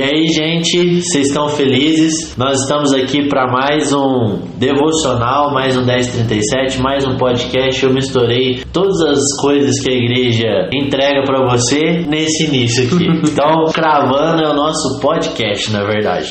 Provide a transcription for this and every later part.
E aí, gente, vocês estão felizes? Nós estamos aqui para mais um devocional, mais um 1037, mais um podcast. Eu misturei todas as coisas que a igreja entrega para você nesse início aqui. Então, cravando é o nosso podcast, na verdade.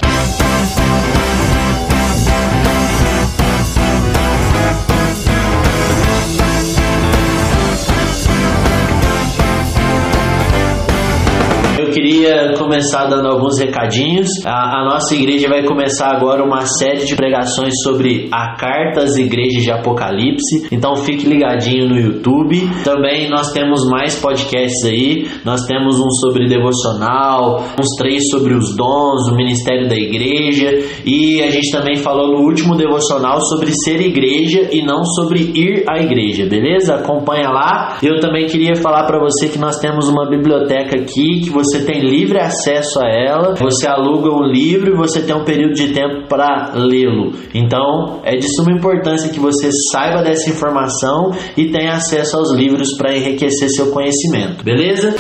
Queria começar dando alguns recadinhos. A, a, nossa igreja vai começar agora uma série de pregações sobre a carta às igrejas de Apocalipse. Então fique ligadinho no YouTube. Também nós temos mais podcasts aí. Nós temos um sobre devocional, uns três sobre os dons, o ministério da igreja. E a gente também falou no último devocional sobre ser igreja e não sobre ir à igreja, beleza? Acompanha lá. Eu também queria falar para você que nós temos uma biblioteca aqui que você tem livre acesso a ela, você aluga o livro e você tem um período de tempo para lê-lo. Então, é de suma importância que você saiba dessa informação e tenha acesso aos livros para enriquecer seu conhecimento, beleza?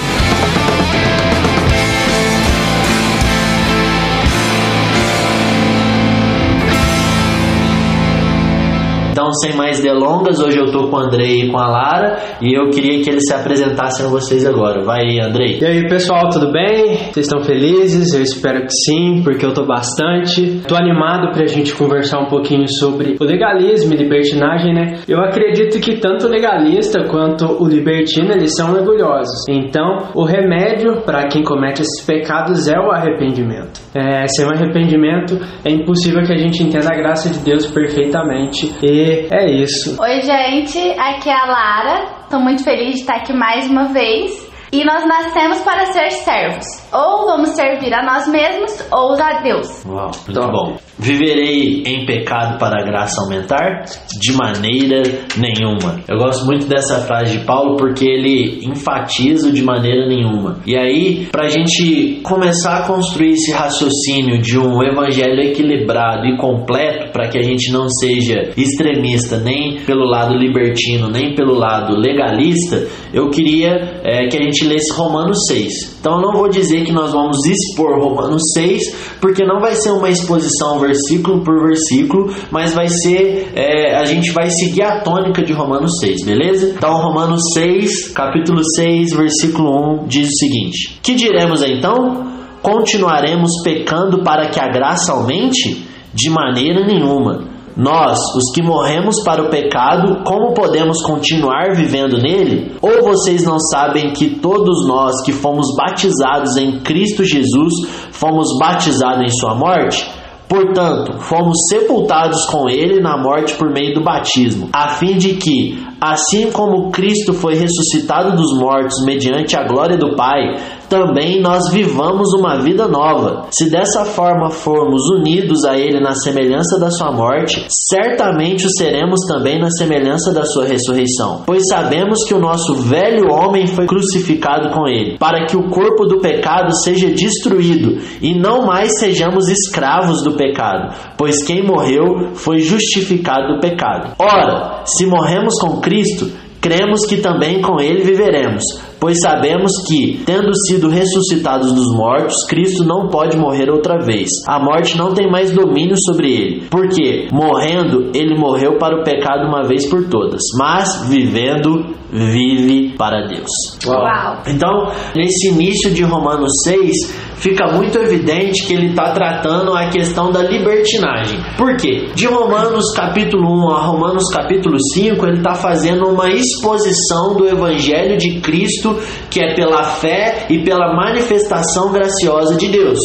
Então, sem mais delongas, hoje eu tô com o Andrei e com a Lara e eu queria que eles se apresentassem a vocês agora. Vai Andrei. E aí, pessoal, tudo bem? Vocês estão felizes? Eu espero que sim, porque eu tô bastante. Tô animado pra gente conversar um pouquinho sobre o legalismo e libertinagem, né? Eu acredito que tanto o legalista quanto o libertino, eles são orgulhosos. Então, o remédio para quem comete esses pecados é o arrependimento. É, sem o arrependimento, é impossível que a gente entenda a graça de Deus perfeitamente. E é isso. Oi, gente, aqui é a Lara. Estou muito feliz de estar aqui mais uma vez. E nós nascemos para ser servos. Ou vamos servir a nós mesmos ou a Deus. Uau, muito então, bom. Viverei em pecado para a graça aumentar? De maneira nenhuma. Eu gosto muito dessa frase de Paulo porque ele enfatiza de maneira nenhuma. E aí, para a gente começar a construir esse raciocínio de um evangelho equilibrado e completo, para que a gente não seja extremista nem pelo lado libertino, nem pelo lado legalista, eu queria é, que a gente lesse Romanos 6. Então eu não vou dizer que nós vamos expor Romanos 6, porque não vai ser uma exposição versículo por versículo, mas vai ser, é, a gente vai seguir a tônica de Romanos 6, beleza? Então Romanos 6, capítulo 6, versículo 1 diz o seguinte: Que diremos então? Continuaremos pecando para que a graça aumente? De maneira nenhuma. Nós, os que morremos para o pecado, como podemos continuar vivendo nele? Ou vocês não sabem que todos nós que fomos batizados em Cristo Jesus fomos batizados em Sua morte? Portanto, fomos sepultados com ele na morte por meio do batismo, a fim de que, assim como Cristo foi ressuscitado dos mortos mediante a glória do Pai, também nós vivamos uma vida nova. Se dessa forma formos unidos a Ele na semelhança da Sua morte, certamente o seremos também na semelhança da Sua ressurreição. Pois sabemos que o nosso velho homem foi crucificado com Ele, para que o corpo do pecado seja destruído e não mais sejamos escravos do pecado, pois quem morreu foi justificado do pecado. Ora, se morremos com Cristo, cremos que também com ele viveremos, pois sabemos que, tendo sido ressuscitados dos mortos, Cristo não pode morrer outra vez. A morte não tem mais domínio sobre ele, porque, morrendo, ele morreu para o pecado uma vez por todas, mas vivendo, vive para Deus. Uau. Então, nesse início de Romanos 6, fica muito evidente que ele está tratando a questão da libertinagem. Por quê? De Romanos capítulo 1 a Romanos capítulo 5, ele está fazendo uma exposição do Evangelho de Cristo, que é pela fé e pela manifestação graciosa de Deus.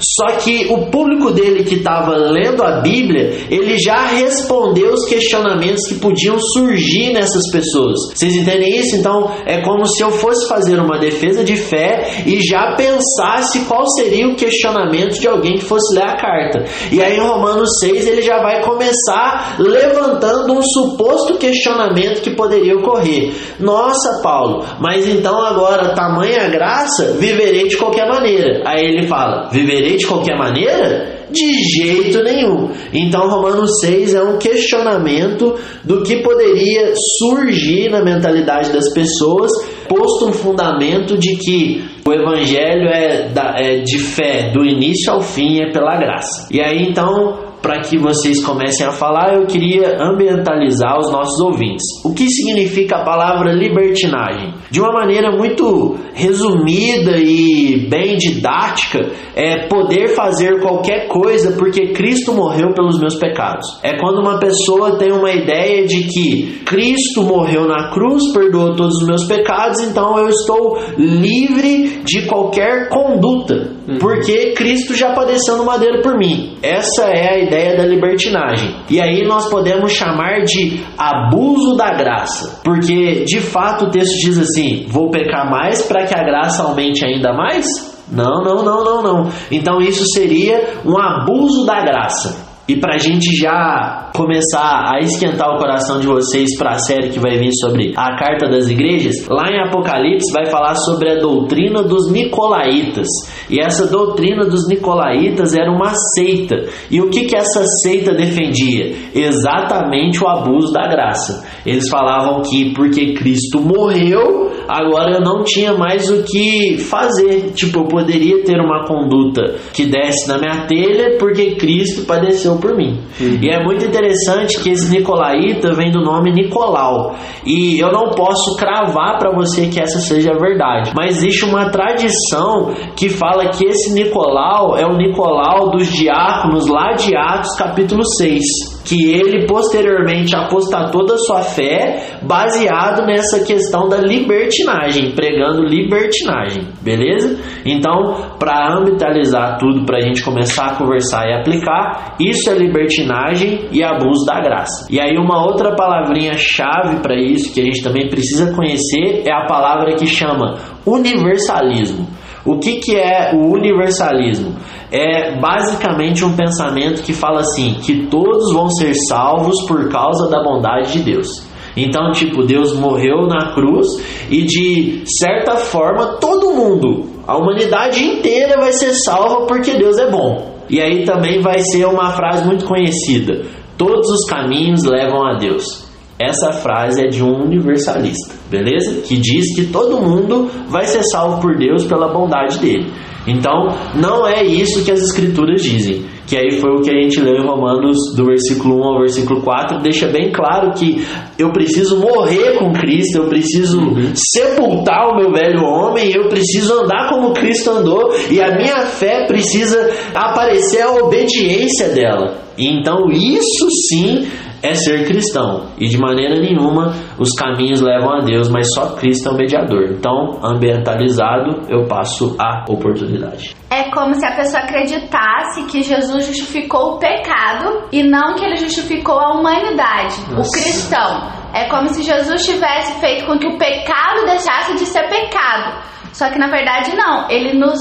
Só que o público dele que estava lendo a Bíblia, ele já respondeu os questionamentos que podiam surgir nessas pessoas. Vocês entendem isso? Então é como se eu fosse fazer uma defesa de fé e já pensasse qual seria o questionamento de alguém que fosse ler a carta. E aí em Romanos 6 ele já vai começar levantando um suposto questionamento que poderia ocorrer. Nossa, Paulo, mas então agora tamanha graça, viverei de qualquer maneira. Aí ele fala: viverei de qualquer maneira? De jeito nenhum. Então, Romanos 6 é um questionamento do que poderia surgir na mentalidade das pessoas posto um fundamento de que o evangelho é, é de fé do início ao fim, é pela graça. E aí então para que vocês comecem a falar, eu queria ambientalizar os nossos ouvintes. O que significa a palavra libertinagem? De uma maneira muito resumida e bem didática, é poder fazer qualquer coisa porque Cristo morreu pelos meus pecados. É quando uma pessoa tem uma ideia de que Cristo morreu na cruz, perdoou todos os meus pecados, então eu estou livre de qualquer conduta, uhum. porque Cristo já padeceu no madeiro por mim. Essa é a ideia da libertinagem. E aí nós podemos chamar de abuso da graça, porque de fato o texto diz assim: vou pecar mais para que a graça aumente ainda mais? Não, não, não, não, não. Então isso seria um abuso da graça. E para a gente já começar a esquentar o coração de vocês para a série que vai vir sobre a carta das igrejas, lá em Apocalipse vai falar sobre a doutrina dos nicolaítas. E essa doutrina dos nicolaítas era uma seita. E o que, que essa seita defendia? Exatamente o abuso da graça. Eles falavam que porque Cristo morreu, agora eu não tinha mais o que fazer. Tipo, eu poderia ter uma conduta que desce na minha telha porque Cristo padeceu por mim. Uhum. E é muito interessante que esse Nicolaíta vem do nome Nicolau. E eu não posso cravar para você que essa seja a verdade, mas existe uma tradição que fala que esse Nicolau é o Nicolau dos diáconos lá de Atos capítulo 6 que ele posteriormente apostatou da sua fé baseado nessa questão da libertinagem, pregando libertinagem, beleza? Então, para ambientalizar tudo, para a gente começar a conversar e aplicar, isso é libertinagem e abuso da graça. E aí, uma outra palavrinha chave para isso que a gente também precisa conhecer é a palavra que chama universalismo. O que, que é o universalismo? É basicamente um pensamento que fala assim: que todos vão ser salvos por causa da bondade de Deus. Então, tipo, Deus morreu na cruz e de certa forma todo mundo, a humanidade inteira vai ser salva porque Deus é bom. E aí também vai ser uma frase muito conhecida: todos os caminhos levam a Deus. Essa frase é de um universalista, beleza? Que diz que todo mundo vai ser salvo por Deus pela bondade dele. Então, não é isso que as escrituras dizem. Que aí foi o que a gente leu em Romanos, do versículo 1 ao versículo 4, deixa bem claro que eu preciso morrer com Cristo, eu preciso uhum. sepultar o meu velho homem, eu preciso andar como Cristo andou, e a minha fé precisa aparecer a obediência dela. Então, isso sim é ser cristão. E de maneira nenhuma os caminhos levam a Deus, mas só Cristo é o mediador. Então, ambientalizado, eu passo a oportunidade. É como se a pessoa acreditasse que Jesus justificou o pecado e não que ele justificou a humanidade, Nossa. o cristão. É como se Jesus tivesse feito com que o pecado deixasse de ser pecado. Só que na verdade não, ele nos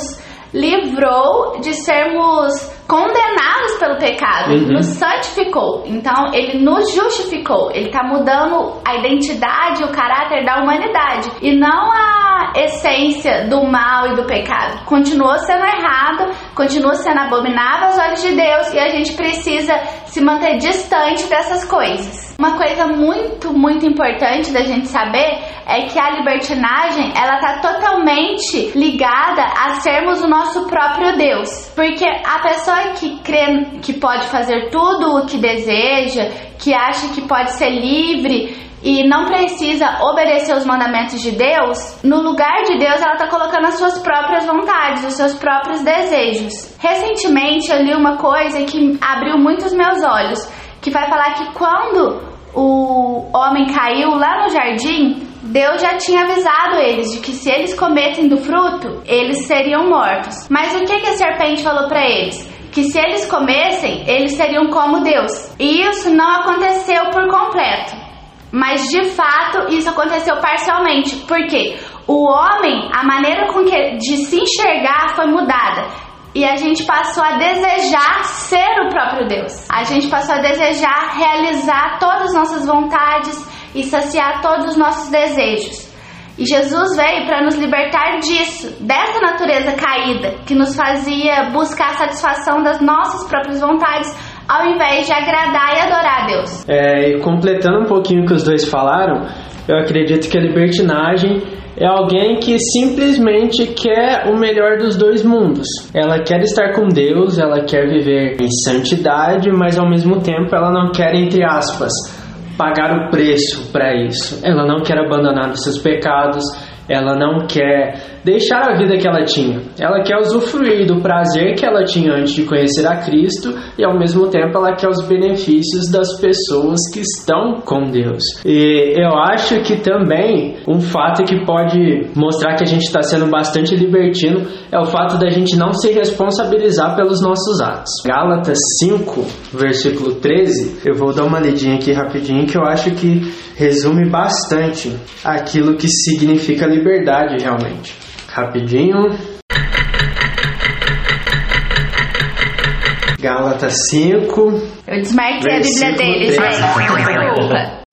livrou de sermos condenados pelo pecado, uhum. nos santificou. Então, ele nos justificou. Ele está mudando a identidade, o caráter da humanidade e não a essência do mal e do pecado. Continua sendo errado, continua sendo abominável aos olhos de Deus e a gente precisa se manter distante dessas coisas. Uma coisa muito, muito importante da gente saber é que a libertinagem ela está totalmente ligada a sermos o nosso próprio Deus, porque a pessoa que crê que pode fazer tudo o que deseja, que acha que pode ser livre e não precisa obedecer os mandamentos de Deus, no lugar de Deus ela está colocando as suas próprias vontades, os seus próprios desejos. Recentemente eu li uma coisa que abriu muito os meus olhos, que vai falar que quando o homem caiu lá no jardim, Deus já tinha avisado eles de que se eles comessem do fruto, eles seriam mortos. Mas o que, que a serpente falou para eles? que se eles comessem, eles seriam como Deus. E isso não aconteceu por completo. Mas de fato, isso aconteceu parcialmente. Porque o homem, a maneira com que de se enxergar foi mudada. E a gente passou a desejar ser o próprio Deus. A gente passou a desejar realizar todas as nossas vontades e saciar todos os nossos desejos. E Jesus veio para nos libertar disso, dessa natureza caída, que nos fazia buscar a satisfação das nossas próprias vontades, ao invés de agradar e adorar a Deus. É, e completando um pouquinho o que os dois falaram, Eu acredito que a libertinagem é alguém que simplesmente quer o melhor dos dois mundos. Ela quer estar com Deus, ela quer viver em santidade, mas ao mesmo tempo ela não quer, entre aspas, pagar o preço para isso. Ela não quer abandonar os seus pecados, ela não quer deixar a vida que ela tinha. Ela quer usufruir do prazer que ela tinha antes de conhecer a Cristo e ao mesmo tempo ela quer os benefícios das pessoas que estão com Deus. E eu acho que também um fato que pode mostrar que a gente está sendo bastante libertino é o fato da gente não se responsabilizar pelos nossos atos. Gálatas 5, versículo 13, eu vou dar uma lidinha aqui rapidinho que eu acho que resume bastante aquilo que significa liberdade realmente rapidinho. Gálatas 5. Eu desmarquei a Bíblia deles, gente. Desculpa.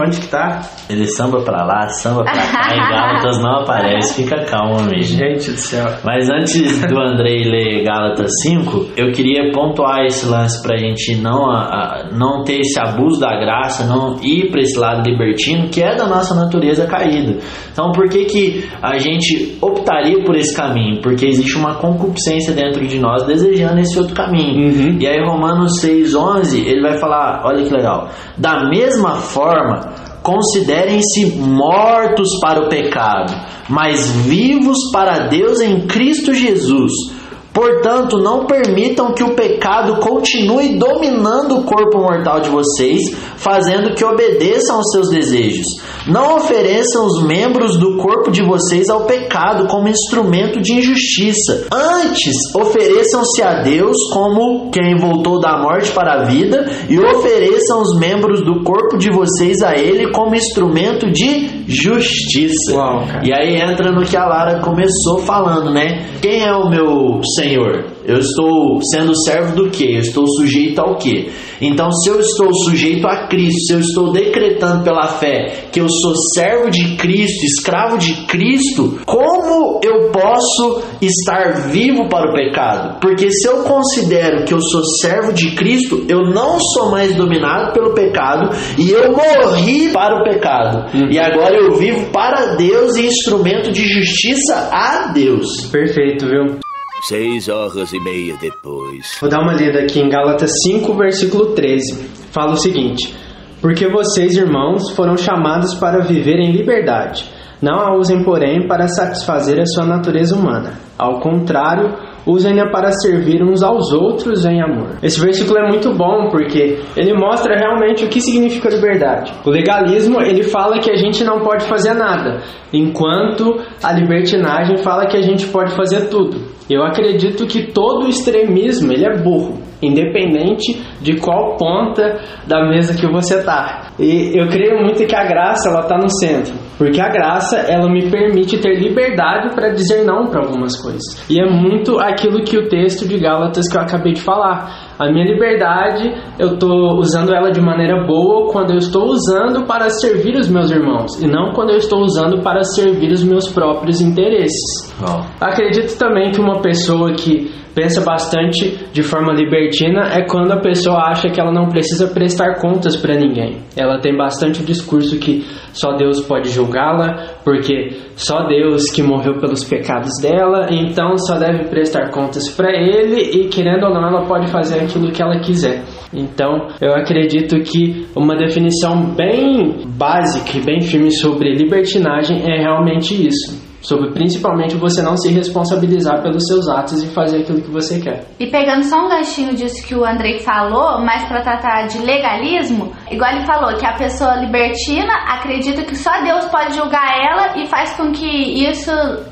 Onde que tá? Ele samba pra lá, samba pra cá, e Gálatas não aparece, fica calmo, amigo. Gente do céu. Mas antes do Andrei ler Gálatas 5, eu queria pontuar esse lance pra gente não, a, não ter esse abuso da graça, não ir pra esse lado libertino, que é da nossa natureza caída. Então, por que, que a gente optaria por esse caminho? Porque existe uma concupiscência dentro de nós desejando esse outro caminho. Uhum. E aí, Romanos 6,11, ele vai falar: olha que legal. Da mesma forma, considerem-se mortos para o pecado, mas vivos para Deus em Cristo Jesus. Portanto, não permitam que o pecado continue dominando o corpo mortal de vocês, fazendo que obedeçam aos seus desejos. Não ofereçam os membros do corpo de vocês ao pecado como instrumento de injustiça. Antes, ofereçam-se a Deus como quem voltou da morte para a vida e ofereçam os membros do corpo de vocês a Ele como instrumento de justiça. Uau. E aí entra no que a Lara começou falando, né? Quem é o meu Senhor? Eu estou sendo servo do que? Eu estou sujeito ao que? Então, se eu estou sujeito a Cristo, se eu estou decretando pela fé que eu sou servo de Cristo, escravo de Cristo, como eu posso estar vivo para o pecado? Porque se eu considero que eu sou servo de Cristo, eu não sou mais dominado pelo pecado e eu morri para o pecado. E agora eu vivo para Deus e instrumento de justiça a Deus. Perfeito, viu? Seis horas e meia depois. Vou dar uma lida aqui em Gálatas 5, versículo 13. Fala o seguinte: Porque vocês, irmãos, foram chamados para viver em liberdade. Não a usem, porém, para satisfazer a sua natureza humana. Ao contrário, usem-na para servir uns aos outros em amor. Esse versículo é muito bom porque ele mostra realmente o que significa liberdade. O legalismo, ele fala que a gente não pode fazer nada, enquanto a libertinagem fala que a gente pode fazer tudo. Eu acredito que todo extremismo, ele é burro, independente de qual ponta da mesa que você tá. E eu creio muito que a graça ela tá no centro, porque a graça ela me permite ter liberdade para dizer não para algumas coisas. E é muito aquilo que o texto de Gálatas que eu acabei de falar. A minha liberdade, eu estou usando ela de maneira boa quando eu estou usando para servir os meus irmãos e não quando eu estou usando para servir os meus próprios interesses. Ó, Acredito também que uma pessoa que pensa bastante de forma libertina é quando a pessoa acha que ela não precisa prestar contas para ninguém. Ela tem bastante discurso que só Deus pode julgá-la, porque só Deus que morreu pelos pecados dela, então só deve prestar contas para ele e querendo ou não ela pode fazer aquilo que ela quiser. Então, eu acredito que uma definição bem básica e bem firme sobre libertinagem é realmente isso sobre principalmente você não se responsabilizar pelos seus atos e fazer aquilo que você quer. E pegando só um ganchinho disso que o Andrei falou, mas para tratar de legalismo, igual ele falou, que a pessoa libertina acredita que só Deus pode julgar ela e faz com que isso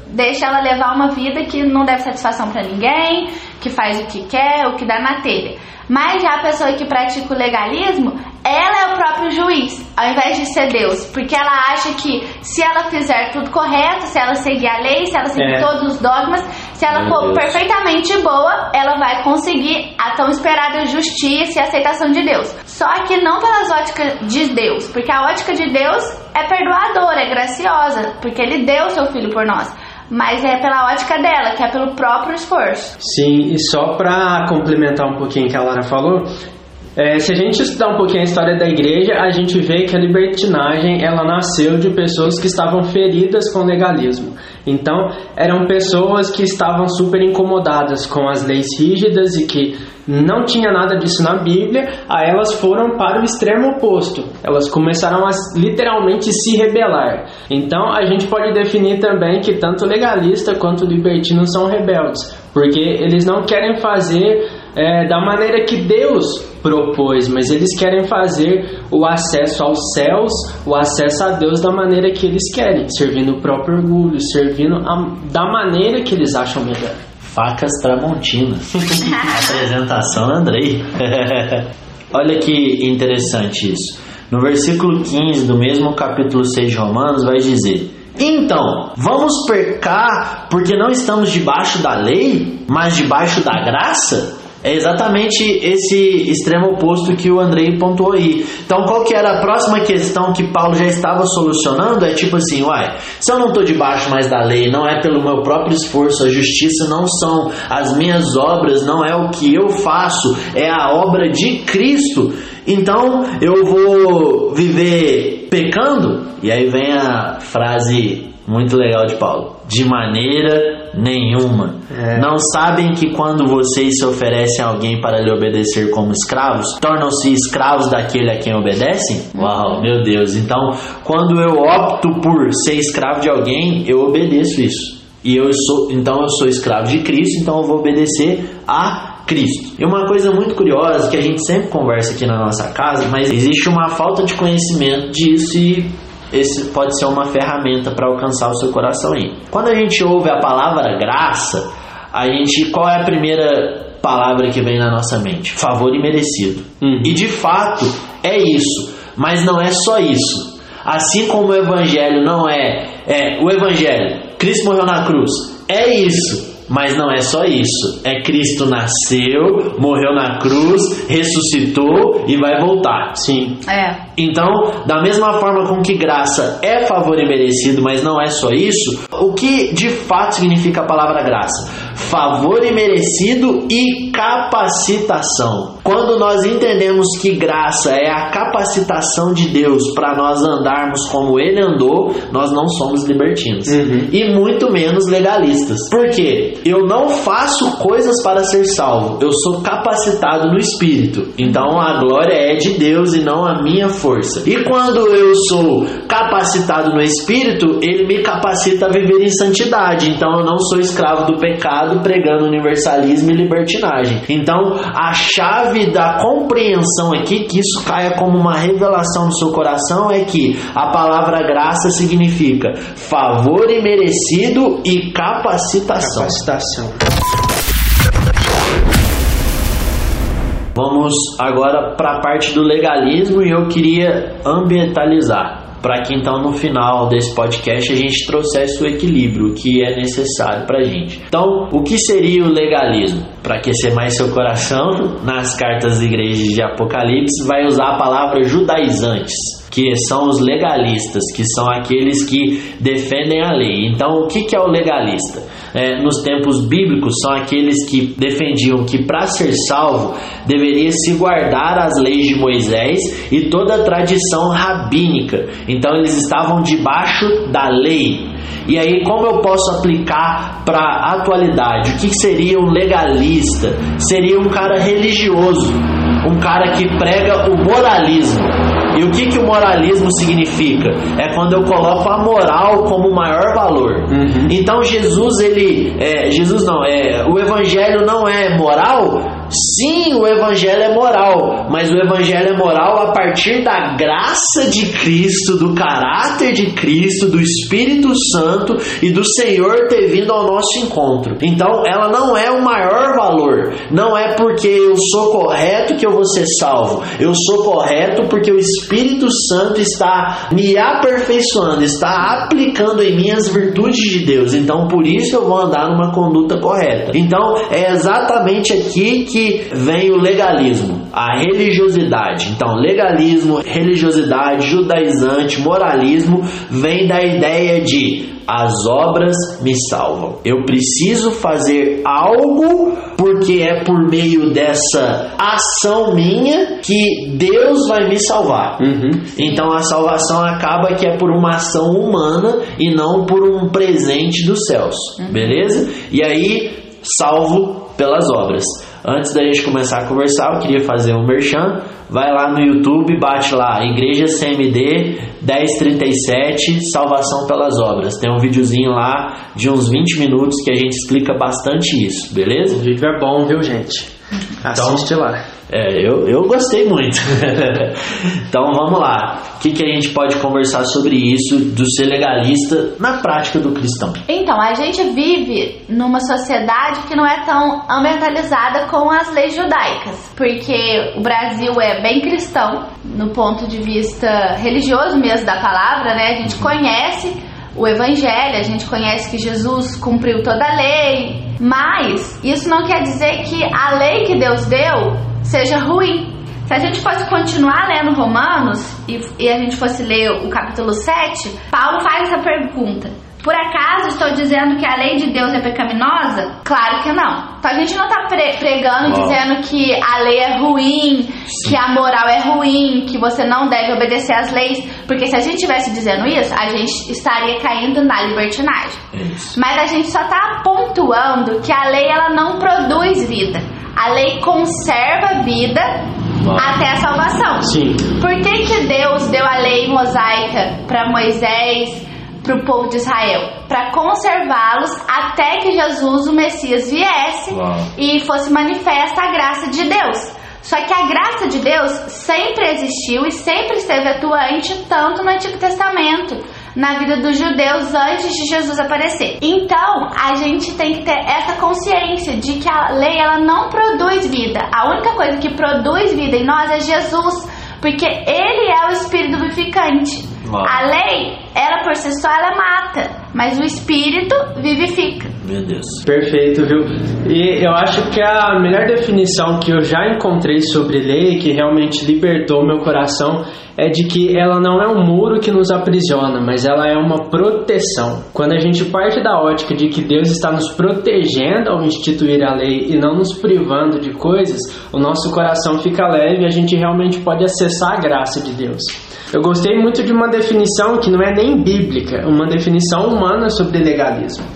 deixe ela levar uma vida que não deve satisfação para ninguém, que faz o que quer, o que dá na telha. Mas já a pessoa que pratica o legalismo, ela é o próprio juiz, ao invés de ser Deus, porque ela acha que se ela fizer tudo correto, se ela seguir a lei, se ela seguir É. todos os dogmas, se ela Meu for Deus. perfeitamente boa, ela vai conseguir a tão esperada justiça e aceitação de Deus. Só que não pelas óticas de Deus, porque a ótica de Deus é perdoadora, é graciosa, porque ele deu seu filho por nós. Mas é pela ótica dela, que é pelo próprio esforço. Sim, e só para complementar um pouquinho o que a Lara falou, É, se a gente estudar um pouquinho a história da igreja, a gente vê que a libertinagem ela nasceu de pessoas que estavam feridas com o legalismo. Então, eram pessoas que estavam super incomodadas com as leis rígidas e que não tinha nada disso na Bíblia, aí elas foram para o extremo oposto. Elas começaram a literalmente se rebelar. Então, a gente pode definir também que tanto legalista quanto libertino são rebeldes, porque eles não querem fazer é, da maneira que Deus propôs, mas eles querem fazer o acesso aos céus, o acesso a Deus da maneira que eles querem, servindo o próprio orgulho, servindo a, da maneira que eles acham melhor. Facas Tramontinas. Apresentação Andrei. Olha que interessante isso. No versículo 15 do mesmo capítulo 6 de Romanos vai dizer: Então, vamos pecar porque não estamos debaixo da lei, mas debaixo da graça? É exatamente esse extremo oposto que o Andrei pontuou aí. Então, qual que era a próxima questão que Paulo já estava solucionando? É tipo assim, uai, se eu não estou debaixo mais da lei, não é pelo meu próprio esforço, a justiça não são as minhas obras, não é o que eu faço, é a obra de Cristo. Então, eu vou viver pecando? E aí vem a frase muito legal de Paulo. De maneira nenhuma. É. Não sabem que quando vocês se oferecem a alguém para lhe obedecer como escravos, tornam-se escravos daquele a quem obedecem? Uau, meu Deus. Então, quando eu opto por ser escravo de alguém, eu obedeço isso. E eu sou, então eu sou escravo de Cristo, então eu vou obedecer a Cristo. E uma coisa muito curiosa que a gente sempre conversa aqui na nossa casa, mas existe uma falta de conhecimento disso e esse pode ser uma ferramenta para alcançar o seu coração aí. Quando a gente ouve a palavra graça, a gente qual é a primeira palavra que vem na nossa mente? Favor e merecido. Uhum. E de fato é isso, mas não é só isso. Assim como o evangelho não é, é o evangelho, Cristo morreu na cruz, é isso. Mas não é só isso. É Cristo nasceu, morreu na cruz, ressuscitou e vai voltar. Sim. É. Então, da mesma forma com que graça é favor e merecido, mas não é só isso, o que de fato significa a palavra graça? Favor e merecido e capacitação. Quando nós entendemos que graça é a capacitação de Deus para nós andarmos como Ele andou, nós não somos libertinos uhum. e muito menos legalistas. Por quê? Eu não faço coisas para ser salvo, eu sou capacitado no Espírito. Então a glória é de Deus e não a minha força. E quando eu sou capacitado no Espírito, ele me capacita a viver em santidade. Então eu não sou escravo do pecado pregando universalismo e libertinagem. Então a chave da compreensão aqui, que isso caia como uma revelação no seu coração, é que a palavra graça significa favor imerecido e capacitação. Capacitação. Vamos agora para a parte do legalismo e eu queria ambientalizar para que então no final desse podcast a gente trouxesse o equilíbrio que é necessário para a gente. Então, o que seria o legalismo? Para aquecer mais seu coração, nas cartas da igreja de Apocalipse vai usar a palavra judaizantes que são os legalistas, que são aqueles que defendem a lei. Então, o que, que é o legalista? É, nos tempos bíblicos, são aqueles que defendiam que para ser salvo deveria se guardar as leis de Moisés e toda a tradição rabínica. Então, eles estavam debaixo da lei. E aí, como eu posso aplicar para a atualidade? O que seria um legalista? Seria um cara religioso, um cara que prega o moralismo. E o que, que o moralismo significa? É quando eu coloco a moral como o maior valor. Uhum. Então Jesus, ele. É, Jesus não, é, o evangelho não é moral, Sim, o evangelho é moral, mas o evangelho é moral a partir da graça de Cristo, do caráter de Cristo, do Espírito Santo e do Senhor ter vindo ao nosso encontro. Então, ela não é o maior valor. Não é porque eu sou correto que eu vou ser salvo. Eu sou correto porque o Espírito Santo está me aperfeiçoando, está aplicando em mim as virtudes de Deus. Então, por isso eu vou andar numa conduta correta. Então, é exatamente aqui que que vem o legalismo, a religiosidade. Então, legalismo, religiosidade, judaizante, moralismo vem da ideia de as obras me salvam. Eu preciso fazer algo porque é por meio dessa ação minha que Deus vai me salvar. Uhum. Então a salvação acaba que é por uma ação humana e não por um presente dos céus. Beleza? E aí, salvo pelas obras. Antes da gente começar a conversar, eu queria fazer um merchan. Vai lá no YouTube, bate lá, Igreja CMD 1037, Salvação pelas Obras. Tem um videozinho lá de uns 20 minutos que a gente explica bastante isso, beleza? O vídeo é bom, viu, gente? Assiste lá. É, eu, eu gostei muito. então vamos lá. O que, que a gente pode conversar sobre isso do ser legalista na prática do cristão? Então, a gente vive numa sociedade que não é tão ambientalizada com as leis judaicas, porque o Brasil é bem cristão no ponto de vista religioso mesmo da palavra, né? A gente conhece o evangelho, a gente conhece que Jesus cumpriu toda a lei, mas isso não quer dizer que a lei que Deus deu seja ruim. Se a gente fosse continuar lendo Romanos e, e a gente fosse ler o capítulo 7, Paulo faz essa pergunta. Por acaso estou dizendo que a lei de Deus é pecaminosa? Claro que não. Então a gente não está pre pregando Uau. dizendo que a lei é ruim, que a moral é ruim, que você não deve obedecer às leis, porque se a gente estivesse dizendo isso, a gente estaria caindo na libertinagem. É isso. Mas a gente só está pontuando que a lei ela não produz vida. A lei conserva vida até a salvação. Sim. Por que, que Deus deu a lei mosaica para Moisés, para o povo de Israel? Para conservá-los até que Jesus, o Messias, viesse Uau. e fosse manifesta a graça de Deus. Só que a graça de Deus sempre existiu e sempre esteve atuante, tanto no Antigo Testamento, na vida dos judeus antes de Jesus aparecer. Então, a gente tem que ter essa consciência de que a lei ela não produz vida. A única coisa que produz vida em nós é Jesus, porque ele é o espírito vivificante. A lei, ela por si só ela mata, mas o espírito vivifica. Meu Deus. Perfeito, viu? E eu acho que a melhor definição que eu já encontrei sobre lei, que realmente libertou meu coração, é de que ela não é um muro que nos aprisiona, mas ela é uma proteção. Quando a gente parte da ótica de que Deus está nos protegendo ao instituir a lei e não nos privando de coisas, o nosso coração fica leve e a gente realmente pode acessar a graça de Deus. Eu gostei muito de uma definição que não é nem bíblica, uma definição humana sobre legalismo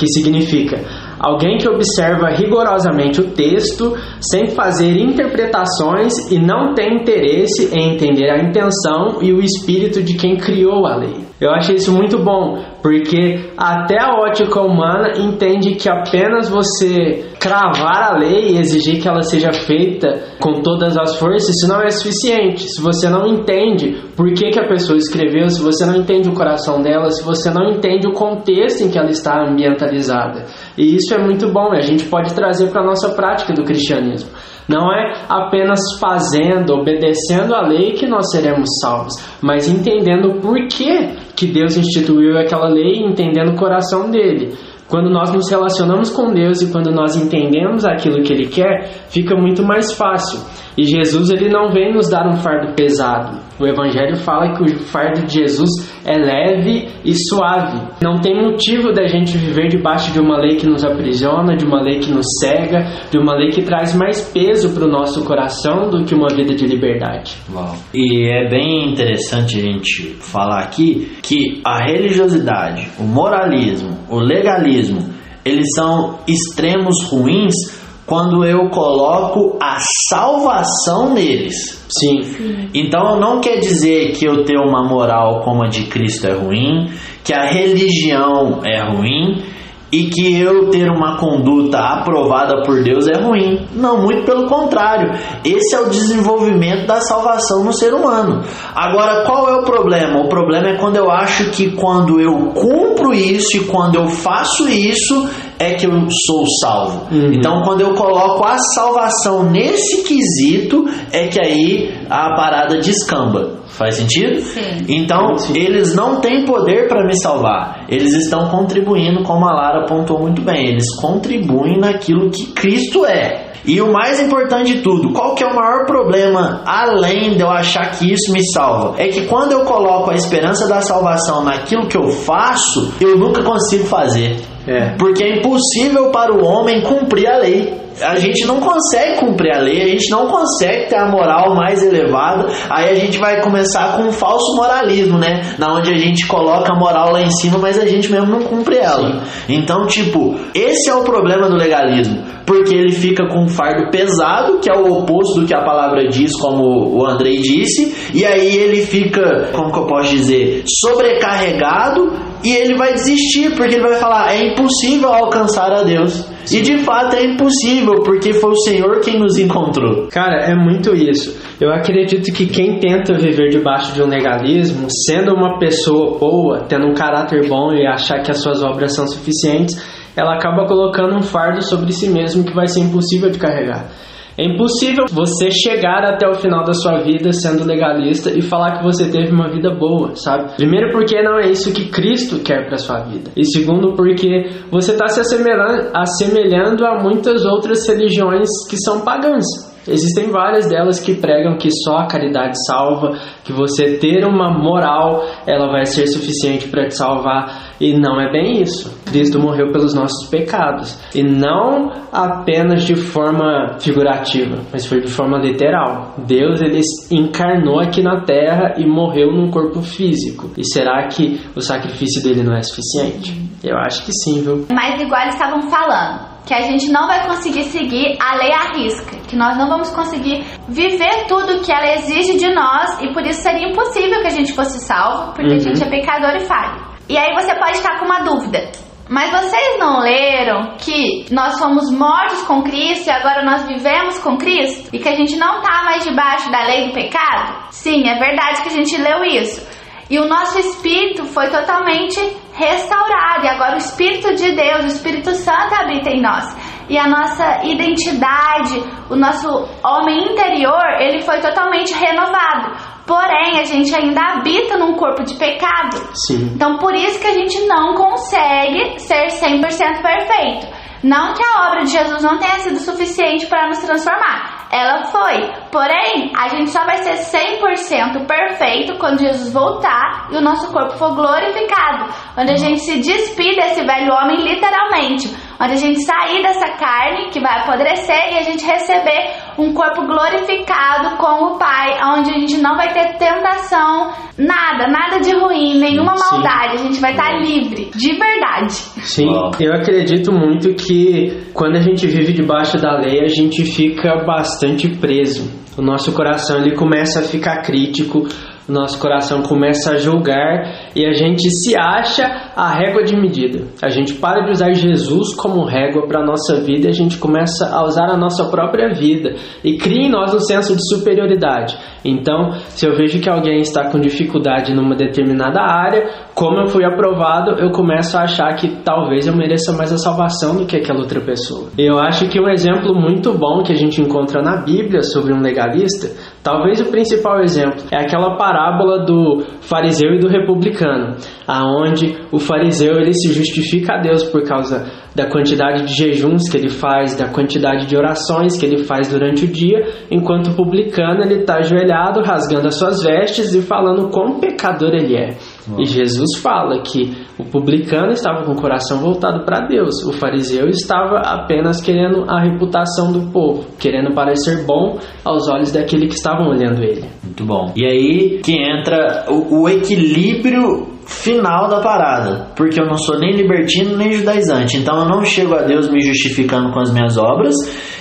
que significa alguém que observa rigorosamente o texto sem fazer interpretações e não tem interesse em entender a intenção e o espírito de quem criou a lei. Eu achei isso muito bom, porque até a ótica humana entende que apenas você cravar a lei e exigir que ela seja feita com todas as forças, isso não é suficiente. Se você não entende por que, que a pessoa escreveu, se você não entende o coração dela, se você não entende o contexto em que ela está ambientalizada. E isso é muito bom, a gente pode trazer para a nossa prática do cristianismo. Não é apenas fazendo, obedecendo a lei que nós seremos salvos, mas entendendo por que, que Deus instituiu aquela lei entendendo o coração dele. Quando nós nos relacionamos com Deus e quando nós entendemos aquilo que Ele quer, fica muito mais fácil. E Jesus ele não vem nos dar um fardo pesado. O Evangelho fala que o fardo de Jesus é leve e suave. Não tem motivo da gente viver debaixo de uma lei que nos aprisiona, de uma lei que nos cega, de uma lei que traz mais peso para o nosso coração do que uma vida de liberdade. Uau. E é bem interessante a gente falar aqui que a religiosidade, o moralismo, o legalismo, eles são extremos ruins quando eu coloco a salvação neles. Sim. Então não quer dizer que eu ter uma moral como a de Cristo é ruim, que a religião é ruim e que eu ter uma conduta aprovada por Deus é ruim. Não, muito pelo contrário. Esse é o desenvolvimento da salvação no ser humano. Agora, qual é o problema? O problema é quando eu acho que quando eu cumpro isso e quando eu faço isso é que eu sou salvo. Uhum. Então, quando eu coloco a salvação nesse quesito, é que aí a parada descamba. Faz sentido? Sim. Então, Sim. eles não têm poder para me salvar. Eles estão contribuindo, como a Lara apontou muito bem. Eles contribuem naquilo que Cristo é. E o mais importante de tudo, qual que é o maior problema, além de eu achar que isso me salva? É que quando eu coloco a esperança da salvação naquilo que eu faço, eu nunca consigo fazer. É. Porque é impossível para o homem cumprir a lei. A gente não consegue cumprir a lei, a gente não consegue ter a moral mais elevada. Aí a gente vai começar com um falso moralismo, né? Na onde a gente coloca a moral lá em cima, mas a gente mesmo não cumpre ela. Então, tipo, esse é o problema do legalismo. Porque ele fica com um fardo pesado, que é o oposto do que a palavra diz, como o Andrei disse, e aí ele fica, como que eu posso dizer, sobrecarregado e ele vai desistir, porque ele vai falar: é impossível alcançar a Deus. E de fato é impossível, porque foi o Senhor quem nos encontrou. Cara, é muito isso. Eu acredito que quem tenta viver debaixo de um legalismo, sendo uma pessoa boa, tendo um caráter bom e achar que as suas obras são suficientes, ela acaba colocando um fardo sobre si mesmo que vai ser impossível de carregar. É impossível você chegar até o final da sua vida sendo legalista e falar que você teve uma vida boa, sabe? Primeiro, porque não é isso que Cristo quer para sua vida. E segundo, porque você está se assemelhando, assemelhando a muitas outras religiões que são pagãs. Existem várias delas que pregam que só a caridade salva, que você ter uma moral, ela vai ser suficiente para te salvar, e não é bem isso. Cristo morreu pelos nossos pecados, e não apenas de forma figurativa, mas foi de forma literal. Deus ele encarnou aqui na terra e morreu num corpo físico. E será que o sacrifício dele não é suficiente? Eu acho que sim, viu? Mas igual eles estavam falando, que a gente não vai conseguir seguir a lei à risca, que nós não vamos conseguir viver tudo que ela exige de nós e por isso seria impossível que a gente fosse salvo, porque Uhum. a gente é pecador e falho. E aí você pode estar com uma dúvida. Mas vocês não leram que nós fomos mortos com Cristo e agora nós vivemos com Cristo? E que a gente não está mais debaixo da lei do pecado? Sim, é verdade que a gente leu isso. E o nosso espírito foi totalmente restaurado. E agora o Espírito de Deus, o Espírito Santo habita em nós. E a nossa identidade, o nosso homem interior, ele foi totalmente renovado. Porém, a gente ainda habita num corpo de pecado. Sim. Então, por isso que a gente não consegue ser 100% perfeito. Não que a obra de Jesus não tenha sido suficiente para nos transformar. Ela foi. Porém, a gente só vai ser 100% perfeito quando Jesus voltar e o nosso corpo for glorificado. Onde a gente se despide desse velho homem literalmente. Onde a gente sair dessa carne que vai apodrecer e a gente receber um corpo glorificado com o Pai. Onde a gente não vai ter tentação, nada, nada de ruim, nenhuma Sim. maldade. A gente vai estar livre, de verdade. Sim, eu acredito muito que quando a gente vive debaixo da lei, a gente fica bastante preso. O nosso coração ele começa a ficar crítico, nosso coração começa a julgar e a gente se acha a régua de medida. A gente para de usar Jesus como régua para a nossa vida e a gente começa a usar a nossa própria vida e cria em nós um senso de superioridade. Então, se eu vejo que alguém está com dificuldade numa determinada área, como eu fui aprovado, eu começo a achar que talvez eu mereça mais a salvação do que aquela outra pessoa. Eu acho que um exemplo muito bom que a gente encontra na Bíblia sobre um legalista, talvez o principal exemplo, é aquela parábola do fariseu e do republicano, aonde o fariseu ele se justifica a Deus por causa da quantidade de jejuns que ele faz, da quantidade de orações que ele faz durante o dia, enquanto o publicano ele está ajoelhado, rasgando as suas vestes e falando quão pecador ele é. E Jesus fala que o publicano estava com o coração voltado para Deus, o fariseu estava apenas querendo a reputação do povo, querendo parecer bom aos olhos daquele que estavam olhando ele. Muito bom. E aí que entra o, o equilíbrio final da parada. Porque eu não sou nem libertino nem judaizante. Então eu não chego a Deus me justificando com as minhas obras.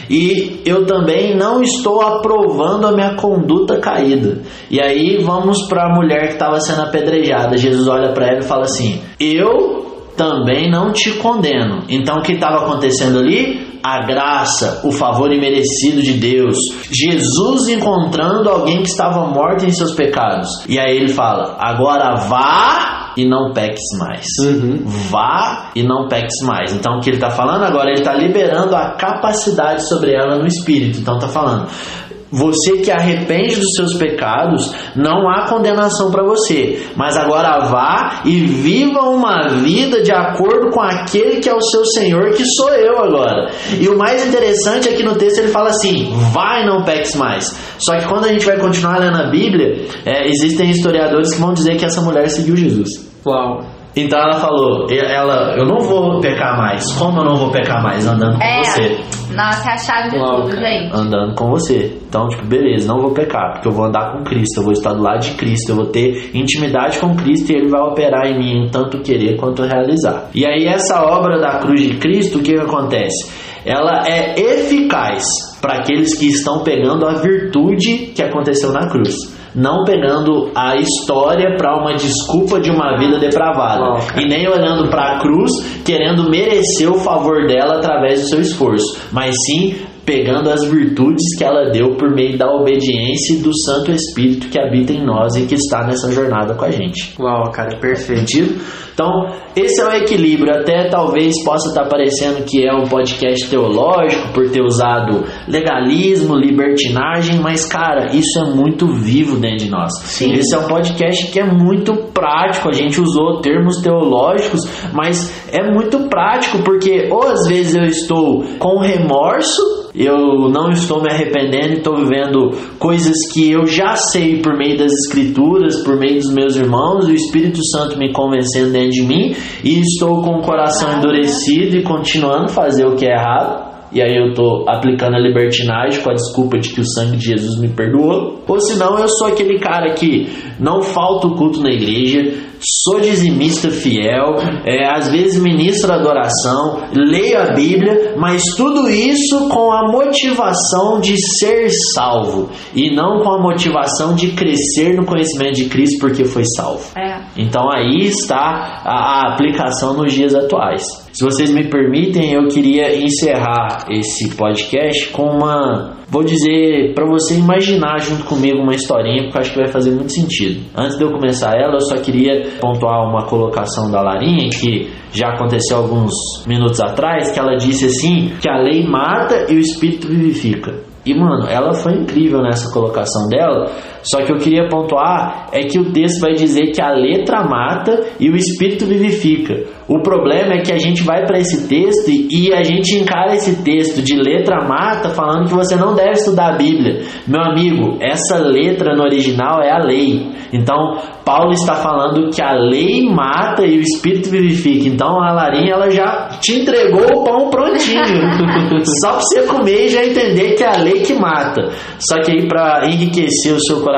E eu também não estou aprovando a minha conduta caída. E aí vamos para a mulher que estava sendo apedrejada. Jesus olha para ela e fala assim: Eu também não te condeno. Então o que estava acontecendo ali? A graça, o favor imerecido de Deus. Jesus encontrando alguém que estava morto em seus pecados. E aí ele fala: Agora vá e não peques mais. Uhum. Vá e não peques mais. Então o que ele está falando agora? Ele está liberando a capacidade sobre ela no espírito. Então está falando. Você que arrepende dos seus pecados, não há condenação para você. Mas agora vá e viva uma vida de acordo com aquele que é o seu Senhor, que sou eu agora. E o mais interessante é que no texto ele fala assim: vai, não peques mais. Só que quando a gente vai continuar lendo a Bíblia, é, existem historiadores que vão dizer que essa mulher seguiu Jesus. Uau. Então ela falou, ela, eu não vou pecar mais. Como eu não vou pecar mais? Andando com É, você. nossa, é a chave de tudo, gente. Andando com você. Então, tipo, beleza, não vou pecar, porque eu vou andar com Cristo, eu vou estar do lado de Cristo, eu vou ter intimidade com Cristo e Ele vai operar em mim, tanto querer quanto realizar. E aí, essa obra da cruz de Cristo, o que, que acontece? Ela é eficaz para aqueles que estão pegando a virtude que aconteceu na cruz. Não pegando a história para uma desculpa de uma vida depravada. Cara. E nem olhando para a cruz querendo merecer o favor dela através do seu esforço, mas sim pegando as virtudes que ela deu por meio da obediência do Santo Espírito que habita em nós e que está nessa jornada com a gente. Uau, cara, perfeito. Então, esse é o equilíbrio. Até talvez possa estar parecendo que é um podcast teológico por ter usado legalismo, libertinagem, mas cara, isso é muito vivo dentro de nós. Sim. Esse é um podcast que é muito prático. A gente usou termos teológicos, mas é muito prático porque ou às vezes eu estou com remorso eu não estou me arrependendo e estou vivendo coisas que eu já sei por meio das escrituras, por meio dos meus irmãos, o Espírito Santo me convencendo dentro de mim e estou com o coração endurecido e continuando a fazer o que é errado. E aí eu tô aplicando a libertinagem com a desculpa de que o sangue de Jesus me perdoou. Ou senão eu sou aquele cara que não falta o culto na igreja, sou dizimista fiel, é, às vezes ministro adoração, leio a Bíblia, mas tudo isso com a motivação de ser salvo e não com a motivação de crescer no conhecimento de Cristo porque foi salvo. É. Então aí está a, a aplicação nos dias atuais. Se vocês me permitem, eu queria encerrar esse podcast com uma, vou dizer para você imaginar junto comigo uma historinha, porque eu acho que vai fazer muito sentido. Antes de eu começar ela, eu só queria pontuar uma colocação da Larinha que já aconteceu alguns minutos atrás, que ela disse assim que a lei mata e o espírito vivifica. E, mano, ela foi incrível nessa colocação dela. Só que eu queria pontuar é que o texto vai dizer que a letra mata e o espírito vivifica. O problema é que a gente vai para esse texto e a gente encara esse texto de letra mata falando que você não deve estudar a Bíblia. Meu amigo, essa letra no original é a lei. Então, Paulo está falando que a lei mata e o espírito vivifica. Então, a Larinha ela já te entregou o pão prontinho. Só para você comer e já entender que é a lei que mata. Só que aí para enriquecer o seu coração,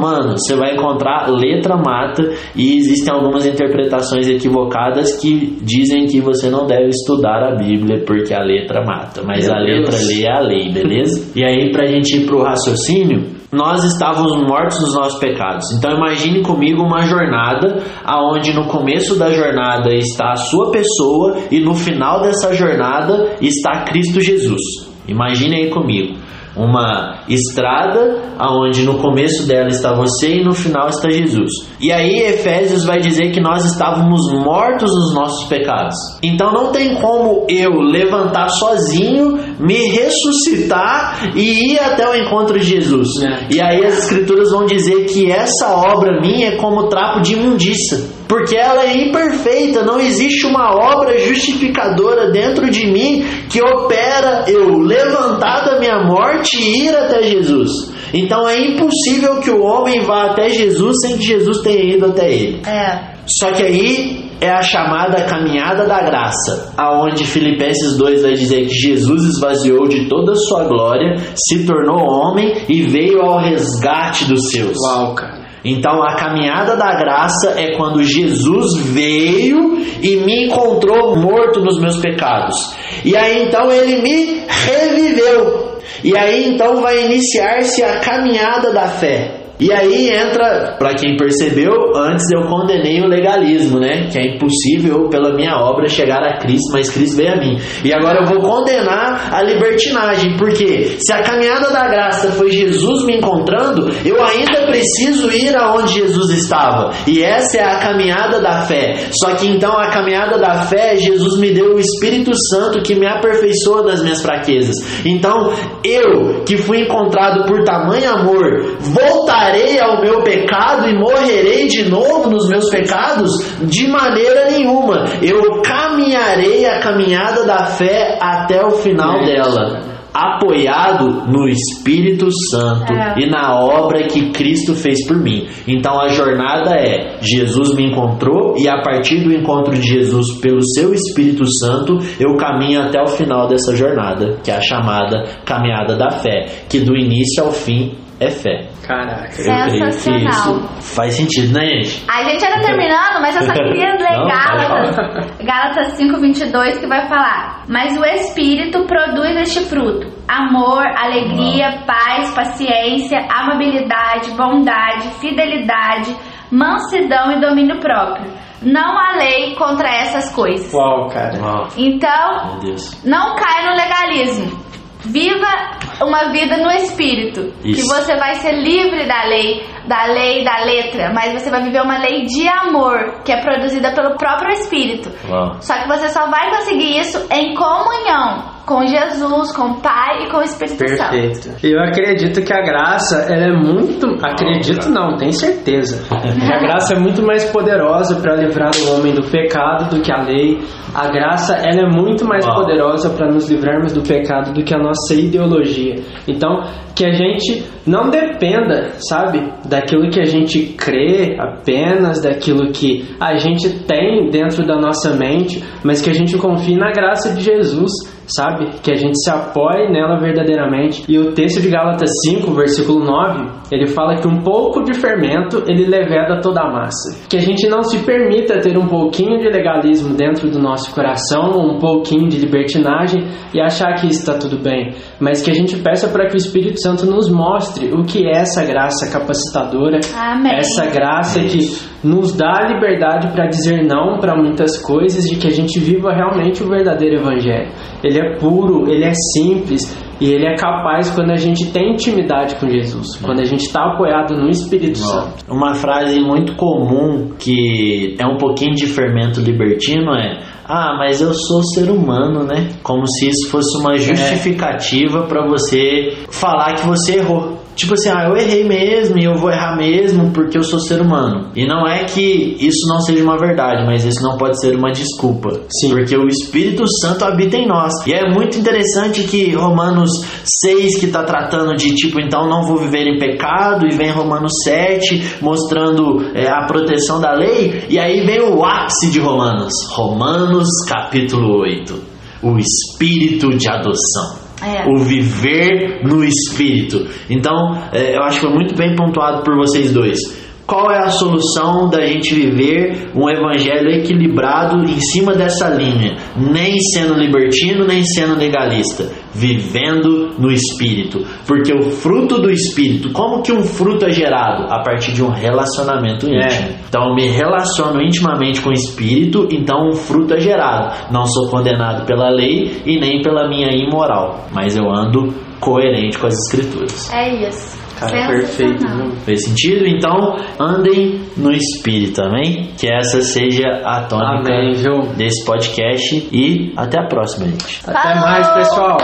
mano, você vai encontrar letra mata e existem algumas interpretações equivocadas que dizem que você não deve estudar a Bíblia porque a letra mata, mas Meu a letra Deus. lê é a lei, beleza? E aí pra gente ir pro raciocínio, nós estávamos mortos nos nossos pecados. Então imagine comigo uma jornada aonde no começo da jornada está a sua pessoa e no final dessa jornada está Cristo Jesus. Imagine aí comigo uma estrada aonde no começo dela está você e no final está Jesus. E aí Efésios vai dizer que nós estávamos mortos nos nossos pecados. Então não tem como eu levantar sozinho, me ressuscitar e ir até o encontro de Jesus. É. E aí as escrituras vão dizer que essa obra minha é como trapo de imundícia. Porque ela é imperfeita, não existe uma obra justificadora dentro de mim que opera eu levantar minha morte e ir até Jesus. Então é impossível que o homem vá até Jesus sem que Jesus tenha ido até ele. É. Só que aí é a chamada caminhada da graça, aonde Filipenses 2 vai dizer que Jesus esvaziou de toda a sua glória, se tornou homem e veio ao resgate dos seus. Uau, cara. Então a caminhada da graça é quando Jesus veio e me encontrou morto nos meus pecados. E aí então ele me reviveu. E aí então vai iniciar-se a caminhada da fé. E aí entra, pra quem percebeu, antes eu condenei o legalismo, né? Que é impossível pela minha obra chegar a Cristo, mas Cristo veio a mim. E agora eu vou condenar a libertinagem, porque se a caminhada da graça foi Jesus me encontrando, eu ainda preciso ir aonde Jesus estava. E essa é a caminhada da fé. Só que então a caminhada da fé, Jesus me deu o Espírito Santo que me aperfeiçoa das minhas fraquezas. Então, eu que fui encontrado por tamanho amor, voltarei ao meu pecado e morrerei de novo nos meus pecados? De maneira nenhuma. Eu caminharei a caminhada da fé até o final dela apoiado no Espírito Santo É. e na obra que Cristo fez por mim. Então a jornada é: Jesus me encontrou e a partir do encontro de Jesus pelo seu Espírito Santo, eu caminho até o final dessa jornada, que é a chamada caminhada da fé, que do início ao fim é fé. Caraca. Sensacional. isso faz sentido, né, gente? A gente ainda terminando, mas eu só queria ler Não, Gálatas, Gálatas 5:22 que vai falar: "Mas o espírito produz este fruto: amor, alegria, paz, paciência, amabilidade, bondade, fidelidade, mansidão e domínio próprio. Não há lei contra essas coisas." Uau, cara. Uau, Então, meu Deus. não cai no legalismo. Viva uma vida no espírito, que Isso. você vai ser livre da lei, da lei da letra, mas você vai viver uma lei de amor, que é produzida pelo próprio espírito. Uau. Só que você só vai conseguir isso em comunhão com Jesus, com o Pai e com o Espírito Santo. Perfeito. Eu acredito que a graça, ela é muito. Acredito não, tenho certeza. Que a graça é muito mais poderosa para livrar o homem do pecado do que a lei. A graça, ela é muito mais Uau. poderosa para nos livrarmos do pecado do que a nossa ideologia. Então, que a gente não dependa, sabe, daquilo que a gente crê apenas, daquilo que a gente tem dentro da nossa mente, mas que a gente confie na graça de Jesus, sabe? Que a gente se apoie nela verdadeiramente. E o texto de Gálatas 5, versículo 9, ele fala que um pouco de fermento ele leveda toda a massa. Que a gente não se permita ter um pouquinho de legalismo dentro do nosso coração, um pouquinho de libertinagem e achar que está tudo bem, mas que a gente peça para que o Espírito Santo nos mostre o que é essa graça capacitadora, Amém. essa graça que nos dá a liberdade para dizer não para muitas coisas, de que a gente viva realmente o verdadeiro evangelho. Ele é puro, ele é simples e ele é capaz quando a gente tem intimidade com Jesus, quando a gente está apoiado no Espírito Santo. Uma frase muito comum que é um pouquinho de fermento libertino é: Ah, mas eu sou ser humano, né? Como se isso fosse uma justificativa pra você falar que você errou. Tipo assim, ah, eu errei mesmo e eu vou errar mesmo porque eu sou ser humano. E não é que isso não seja uma verdade, mas isso não pode ser uma desculpa. Sim. Porque o Espírito Santo habita em nós. E é muito interessante que Romanos 6, que está tratando de tipo, então não vou viver em pecado, e vem Romanos 7, mostrando é, a proteção da lei, e aí vem o ápice de Romanos. Romanos capítulo 8. O Espírito de adoção. É. O viver no Espírito. Então, é, eu acho que foi muito bem pontuado por vocês dois. Qual é a solução da gente viver um evangelho equilibrado em cima dessa linha? Nem sendo libertino, nem sendo legalista. Vivendo no Espírito. Porque o fruto do Espírito, como que um fruto é gerado? A partir de um relacionamento É. íntimo. Então eu me relaciono intimamente com o Espírito, então um fruto é gerado. Não sou condenado pela lei e nem pela minha imoral, mas eu ando coerente com as Escrituras. É isso. Cara, perfeito. Viu? Fez sentido? Então andem no Espírito, amém? Que essa seja a tônica Amém, desse podcast e até a próxima, gente. Até Falou! mais, pessoal.